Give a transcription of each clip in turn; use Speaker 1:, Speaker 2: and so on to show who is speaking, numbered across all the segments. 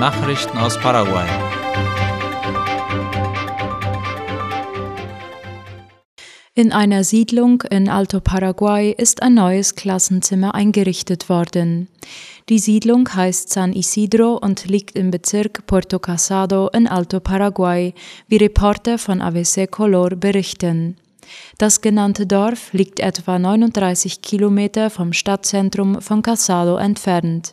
Speaker 1: Nachrichten aus Paraguay.
Speaker 2: In einer Siedlung in Alto Paraguay ist ein neues Klassenzimmer eingerichtet worden. Die Siedlung heißt San Isidro und liegt im Bezirk Puerto Casado in Alto Paraguay, wie Reporter von ABC Color berichten. Das genannte Dorf liegt etwa 39 Kilometer vom Stadtzentrum von Casado entfernt.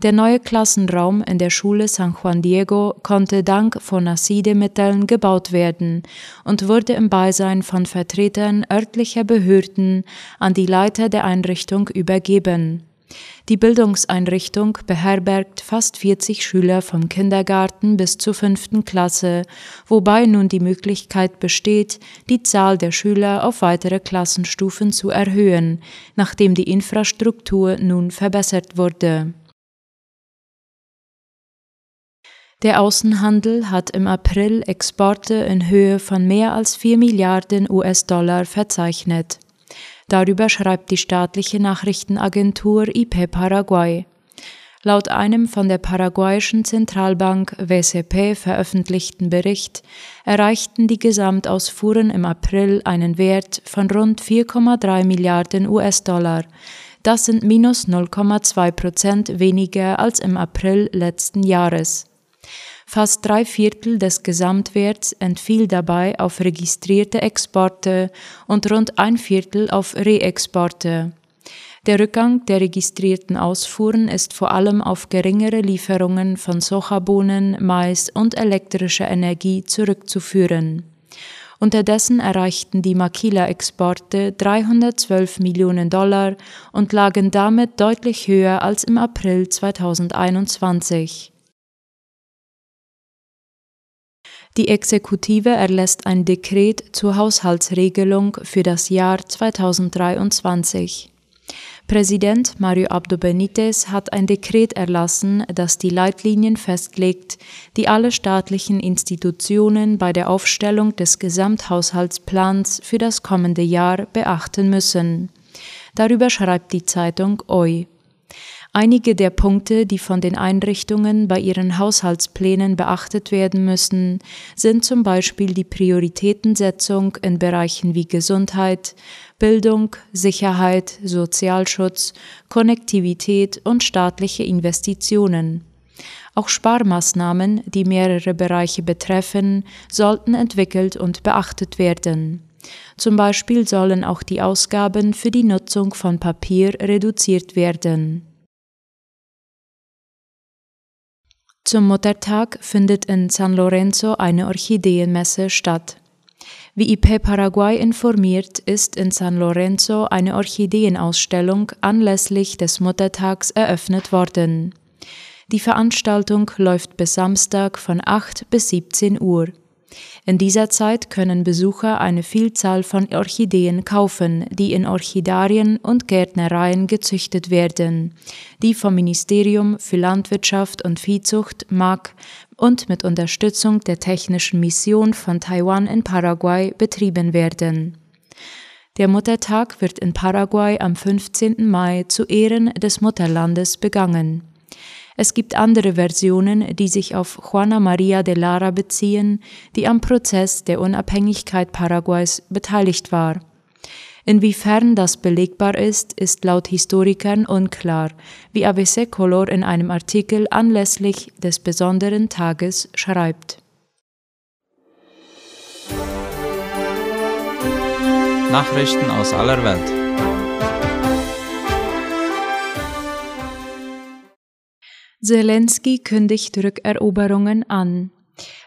Speaker 2: Der neue Klassenraum in der Schule San Juan Diego konnte dank Fonacide-Mitteln gebaut werden und wurde im Beisein von Vertretern örtlicher Behörden an die Leiter der Einrichtung übergeben. Die Bildungseinrichtung beherbergt fast 40 Schüler vom Kindergarten bis zur fünften Klasse, wobei nun die Möglichkeit besteht, die Zahl der Schüler auf weitere Klassenstufen zu erhöhen, nachdem die Infrastruktur nun verbessert wurde. Der Außenhandel hat im April Exporte in Höhe von mehr als 4 Milliarden US-Dollar verzeichnet. Darüber schreibt die staatliche Nachrichtenagentur IP Paraguay. Laut einem von der paraguayischen Zentralbank WCP veröffentlichten Bericht erreichten die Gesamtausfuhren im April einen Wert von rund 4,3 Milliarden US-Dollar. Das sind minus 0,2 Prozent weniger als im April letzten Jahres. Fast drei Viertel des Gesamtwerts entfiel dabei auf registrierte Exporte und rund ein Viertel auf Reexporte. Der Rückgang der registrierten Ausfuhren ist vor allem auf geringere Lieferungen von Sojabohnen, Mais und elektrischer Energie zurückzuführen. Unterdessen erreichten die Makila-Exporte 312 Millionen Dollar und lagen damit deutlich höher als im April 2021. Die Exekutive erlässt ein Dekret zur Haushaltsregelung für das Jahr 2023. Präsident Mario Abdo Benitez hat ein Dekret erlassen, das die Leitlinien festlegt, die alle staatlichen Institutionen bei der Aufstellung des Gesamthaushaltsplans für das kommende Jahr beachten müssen. Darüber schreibt die Zeitung OI. Einige der Punkte, die von den Einrichtungen bei ihren Haushaltsplänen beachtet werden müssen, sind zum Beispiel die Prioritätensetzung in Bereichen wie Gesundheit, Bildung, Sicherheit, Sozialschutz, Konnektivität und staatliche Investitionen. Auch Sparmaßnahmen, die mehrere Bereiche betreffen, sollten entwickelt und beachtet werden. Zum Beispiel sollen auch die Ausgaben für die Nutzung von Papier reduziert werden. Zum Muttertag findet in San Lorenzo eine Orchideenmesse statt. Wie IP Paraguay informiert, ist in San Lorenzo eine Orchideenausstellung anlässlich des Muttertags eröffnet worden. Die Veranstaltung läuft bis Samstag von 8 bis 17 Uhr. In dieser Zeit können Besucher eine Vielzahl von Orchideen kaufen, die in Orchidarien und Gärtnereien gezüchtet werden, die vom Ministerium für Landwirtschaft und Viehzucht MAG und mit Unterstützung der Technischen Mission von Taiwan in Paraguay betrieben werden. Der Muttertag wird in Paraguay am 15. Mai zu Ehren des Mutterlandes begangen. Es gibt andere Versionen, die sich auf Juana Maria de Lara beziehen, die am Prozess der Unabhängigkeit Paraguays beteiligt war. Inwiefern das belegbar ist, ist laut Historikern unklar, wie ABC Color in einem Artikel anlässlich des besonderen Tages schreibt.
Speaker 1: Nachrichten aus aller Welt.
Speaker 2: Zelensky kündigt Rückeroberungen an.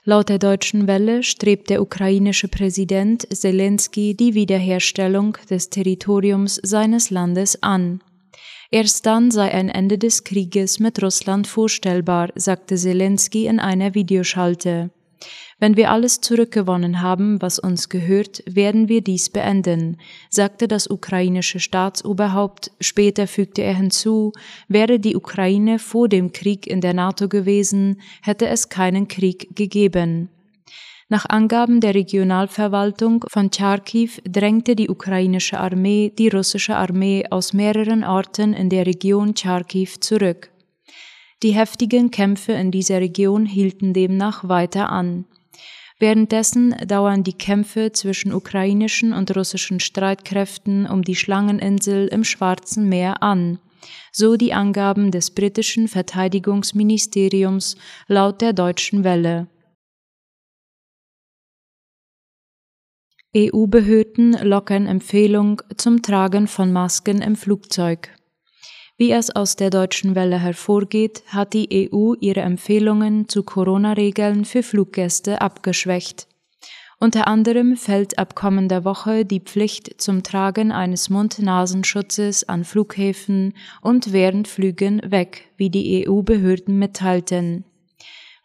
Speaker 2: Laut der deutschen Welle strebt der ukrainische Präsident Zelensky die Wiederherstellung des Territoriums seines Landes an. Erst dann sei ein Ende des Krieges mit Russland vorstellbar, sagte Zelensky in einer Videoschalte. Wenn wir alles zurückgewonnen haben, was uns gehört, werden wir dies beenden, sagte das ukrainische Staatsoberhaupt. Später fügte er hinzu, wäre die Ukraine vor dem Krieg in der NATO gewesen, hätte es keinen Krieg gegeben. Nach Angaben der Regionalverwaltung von Charkiw drängte die ukrainische Armee die russische Armee aus mehreren Orten in der Region Charkiw zurück. Die heftigen Kämpfe in dieser Region hielten demnach weiter an. Währenddessen dauern die Kämpfe zwischen ukrainischen und russischen Streitkräften um die Schlangeninsel im Schwarzen Meer an, so die Angaben des britischen Verteidigungsministeriums laut der deutschen Welle. EU-Behörden lockern Empfehlung zum Tragen von Masken im Flugzeug. Wie es aus der deutschen Welle hervorgeht, hat die EU ihre Empfehlungen zu Corona-Regeln für Fluggäste abgeschwächt. Unter anderem fällt ab kommender Woche die Pflicht zum Tragen eines Mund-Nasenschutzes an Flughäfen und während Flügen weg, wie die EU-Behörden mitteilten.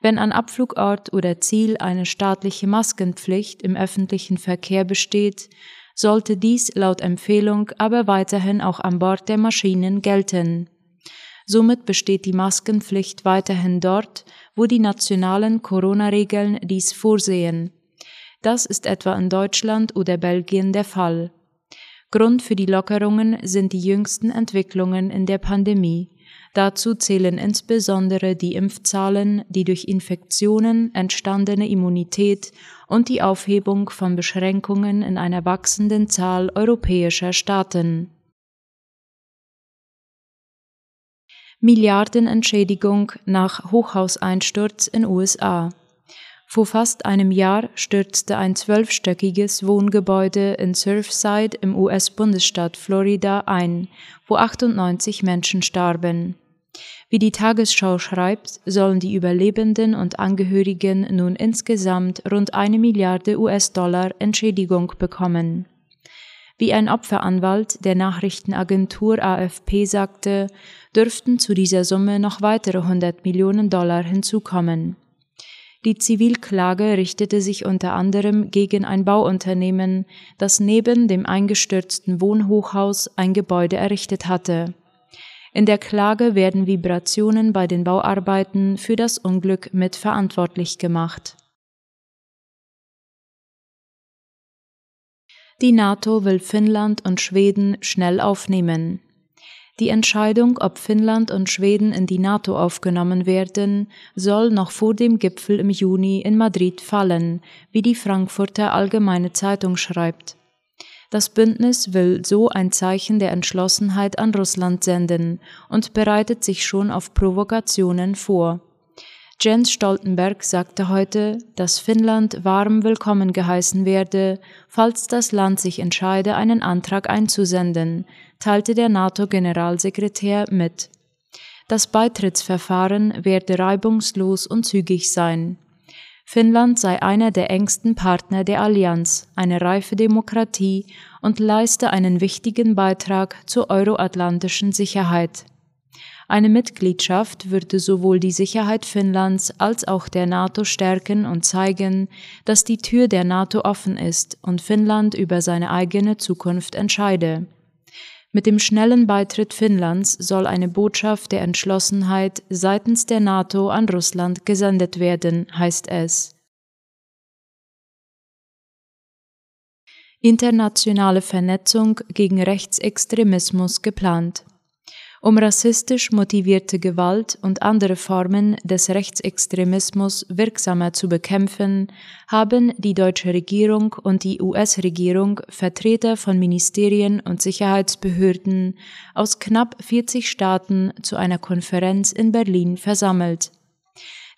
Speaker 2: Wenn an Abflugort oder Ziel eine staatliche Maskenpflicht im öffentlichen Verkehr besteht, sollte dies laut Empfehlung aber weiterhin auch an Bord der Maschinen gelten. Somit besteht die Maskenpflicht weiterhin dort, wo die nationalen Corona-Regeln dies vorsehen. Das ist etwa in Deutschland oder Belgien der Fall. Grund für die Lockerungen sind die jüngsten Entwicklungen in der Pandemie. Dazu zählen insbesondere die Impfzahlen, die durch Infektionen entstandene Immunität und die Aufhebung von Beschränkungen in einer wachsenden Zahl europäischer Staaten. Milliardenentschädigung nach Hochhauseinsturz in USA. Vor fast einem Jahr stürzte ein zwölfstöckiges Wohngebäude in Surfside im US-Bundesstaat Florida ein, wo 98 Menschen starben. Wie die Tagesschau schreibt, sollen die Überlebenden und Angehörigen nun insgesamt rund eine Milliarde US-Dollar Entschädigung bekommen. Wie ein Opferanwalt der Nachrichtenagentur AFP sagte, dürften zu dieser Summe noch weitere 100 Millionen Dollar hinzukommen. Die Zivilklage richtete sich unter anderem gegen ein Bauunternehmen, das neben dem eingestürzten Wohnhochhaus ein Gebäude errichtet hatte. In der Klage werden Vibrationen bei den Bauarbeiten für das Unglück mitverantwortlich gemacht. Die NATO will Finnland und Schweden schnell aufnehmen. Die Entscheidung, ob Finnland und Schweden in die NATO aufgenommen werden, soll noch vor dem Gipfel im Juni in Madrid fallen, wie die Frankfurter Allgemeine Zeitung schreibt. Das Bündnis will so ein Zeichen der Entschlossenheit an Russland senden und bereitet sich schon auf Provokationen vor. Jens Stoltenberg sagte heute, dass Finnland warm willkommen geheißen werde, falls das Land sich entscheide, einen Antrag einzusenden, teilte der NATO-Generalsekretär mit. Das Beitrittsverfahren werde reibungslos und zügig sein. Finnland sei einer der engsten Partner der Allianz, eine reife Demokratie und leiste einen wichtigen Beitrag zur euroatlantischen Sicherheit. Eine Mitgliedschaft würde sowohl die Sicherheit Finnlands als auch der NATO stärken und zeigen, dass die Tür der NATO offen ist und Finnland über seine eigene Zukunft entscheide. Mit dem schnellen Beitritt Finnlands soll eine Botschaft der Entschlossenheit seitens der NATO an Russland gesendet werden, heißt es. Internationale Vernetzung gegen Rechtsextremismus geplant. Um rassistisch motivierte Gewalt und andere Formen des Rechtsextremismus wirksamer zu bekämpfen, haben die deutsche Regierung und die US-Regierung Vertreter von Ministerien und Sicherheitsbehörden aus knapp 40 Staaten zu einer Konferenz in Berlin versammelt.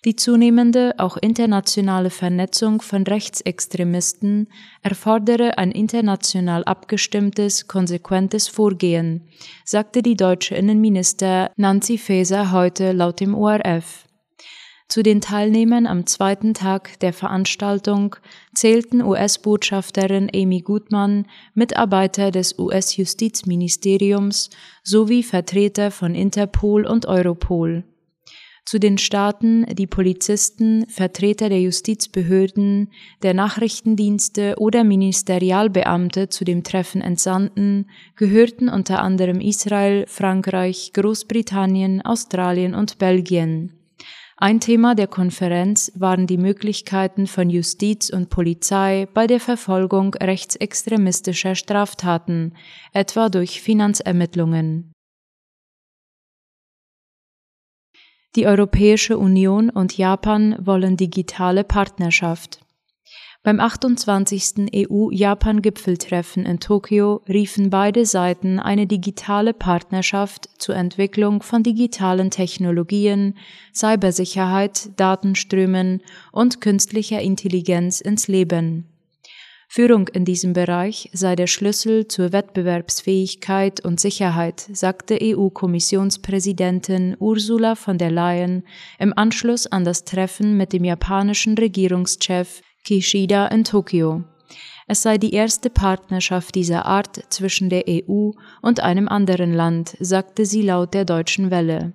Speaker 2: Die zunehmende, auch internationale Vernetzung von Rechtsextremisten erfordere ein international abgestimmtes, konsequentes Vorgehen, sagte die deutsche Innenminister Nancy Faeser heute laut dem ORF. Zu den Teilnehmern am zweiten Tag der Veranstaltung zählten US-Botschafterin Amy Gutmann, Mitarbeiter des US-Justizministeriums sowie Vertreter von Interpol und Europol. Zu den Staaten die Polizisten, Vertreter der Justizbehörden, der Nachrichtendienste oder Ministerialbeamte zu dem Treffen entsandten, gehörten unter anderem Israel, Frankreich, Großbritannien, Australien und Belgien. Ein Thema der Konferenz waren die Möglichkeiten von Justiz und Polizei bei der Verfolgung rechtsextremistischer Straftaten, etwa durch Finanzermittlungen. Die Europäische Union und Japan wollen digitale Partnerschaft. Beim 28. EU-Japan-Gipfeltreffen in Tokio riefen beide Seiten eine digitale Partnerschaft zur Entwicklung von digitalen Technologien, Cybersicherheit, Datenströmen und künstlicher Intelligenz ins Leben. Führung in diesem Bereich sei der Schlüssel zur Wettbewerbsfähigkeit und Sicherheit, sagte EU-Kommissionspräsidentin Ursula von der Leyen im Anschluss an das Treffen mit dem japanischen Regierungschef Kishida in Tokio. Es sei die erste Partnerschaft dieser Art zwischen der EU und einem anderen Land, sagte sie laut der Deutschen Welle.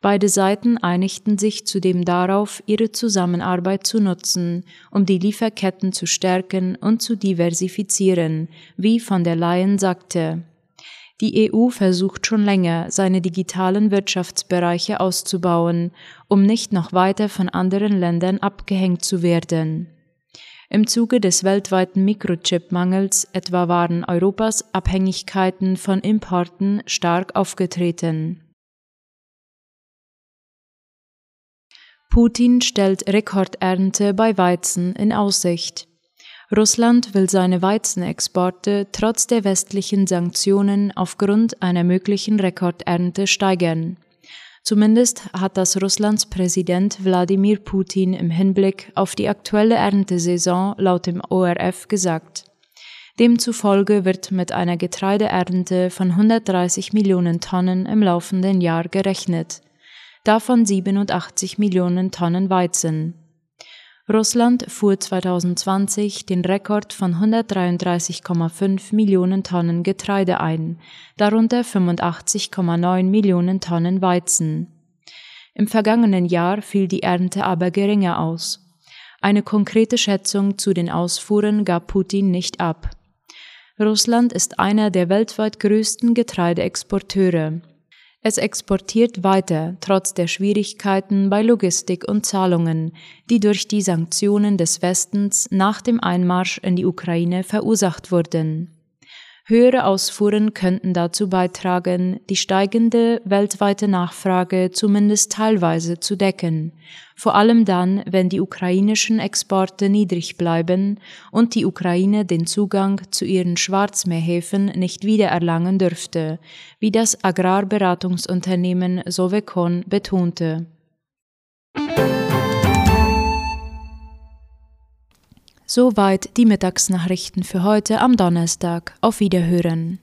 Speaker 2: Beide Seiten einigten sich zudem darauf, ihre Zusammenarbeit zu nutzen, um die Lieferketten zu stärken und zu diversifizieren, wie von der Leyen sagte. Die EU versucht schon länger, seine digitalen Wirtschaftsbereiche auszubauen, um nicht noch weiter von anderen Ländern abgehängt zu werden. Im Zuge des weltweiten Mikrochip-Mangels etwa waren Europas Abhängigkeiten von Importen stark aufgetreten. Putin stellt Rekordernte bei Weizen in Aussicht. Russland will seine Weizenexporte trotz der westlichen Sanktionen aufgrund einer möglichen Rekordernte steigern. Zumindest hat das Russlands Präsident Wladimir Putin im Hinblick auf die aktuelle Erntesaison laut dem ORF gesagt. Demzufolge wird mit einer Getreideernte von 130 Millionen Tonnen im laufenden Jahr gerechnet, davon 87 Millionen Tonnen Weizen. Russland fuhr 2020 den Rekord von 133,5 Millionen Tonnen Getreide ein, darunter 85,9 Millionen Tonnen Weizen. Im vergangenen Jahr fiel die Ernte aber geringer aus. Eine konkrete Schätzung zu den Ausfuhren gab Putin nicht ab. Russland ist einer der weltweit größten Getreideexporteure. Es exportiert weiter, trotz der Schwierigkeiten bei Logistik und Zahlungen, die durch die Sanktionen des Westens nach dem Einmarsch in die Ukraine verursacht wurden. Höhere Ausfuhren könnten dazu beitragen, die steigende weltweite Nachfrage zumindest teilweise zu decken, vor allem dann, wenn die ukrainischen Exporte niedrig bleiben und die Ukraine den Zugang zu ihren Schwarzmeerhäfen nicht wiedererlangen dürfte, wie das Agrarberatungsunternehmen Sovecon betonte. Soweit die Mittagsnachrichten für heute am Donnerstag. Auf Wiederhören.